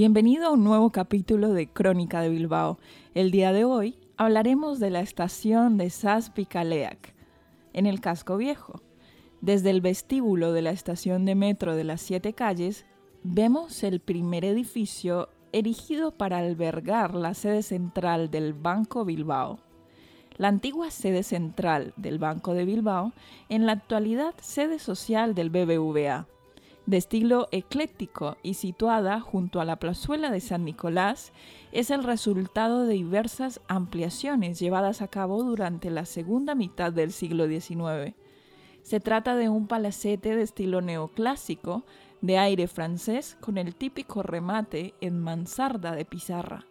Bienvenido a un nuevo capítulo de Crónica de Bilbao. El día de hoy hablaremos de la estación de Saspicaleac, en el casco viejo. Desde el vestíbulo de la estación de metro de las Siete Calles, vemos el primer edificio erigido para albergar la sede central del Banco Bilbao. La antigua sede central del Banco de Bilbao, en la actualidad sede social del BBVA. De estilo ecléctico y situada junto a la plazuela de San Nicolás, es el resultado de diversas ampliaciones llevadas a cabo durante la segunda mitad del siglo XIX se trata de un palacete de estilo neoclásico, de aire francés, con el típico remate en mansarda de pizarra,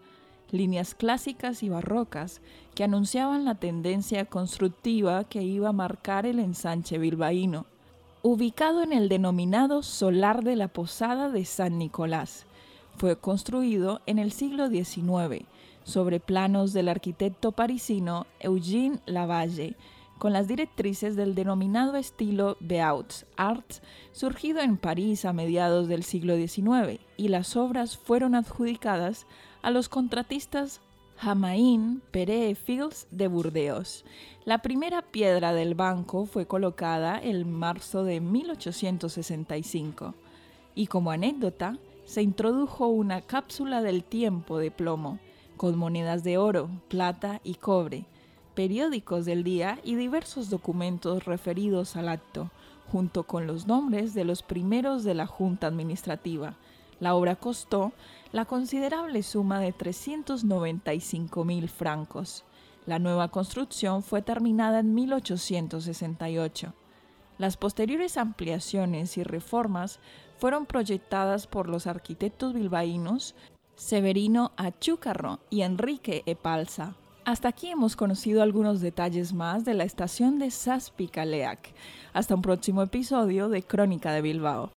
líneas clásicas y barrocas que anunciaban la tendencia constructiva que iba a marcar el ensanche bilbaíno. Ubicado en el denominado Solar de la Posada de San Nicolás, fue construido en el siglo XIX sobre planos del arquitecto parisino Eugène Lavalle, con las directrices del denominado estilo Beaux Arts, surgido en París a mediados del siglo XIX, y las obras fueron adjudicadas a los contratistas Jamaín Pere Fils de Burdeos. La primera piedra del banco fue colocada en marzo de 1865 y como anécdota se introdujo una cápsula del tiempo de plomo con monedas de oro, plata y cobre periódicos del día y diversos documentos referidos al acto, junto con los nombres de los primeros de la Junta Administrativa. La obra costó la considerable suma de 395 mil francos. La nueva construcción fue terminada en 1868. Las posteriores ampliaciones y reformas fueron proyectadas por los arquitectos bilbaínos Severino Achúcarro y Enrique Epalza. Hasta aquí hemos conocido algunos detalles más de la estación de Saspicaleac. Hasta un próximo episodio de Crónica de Bilbao.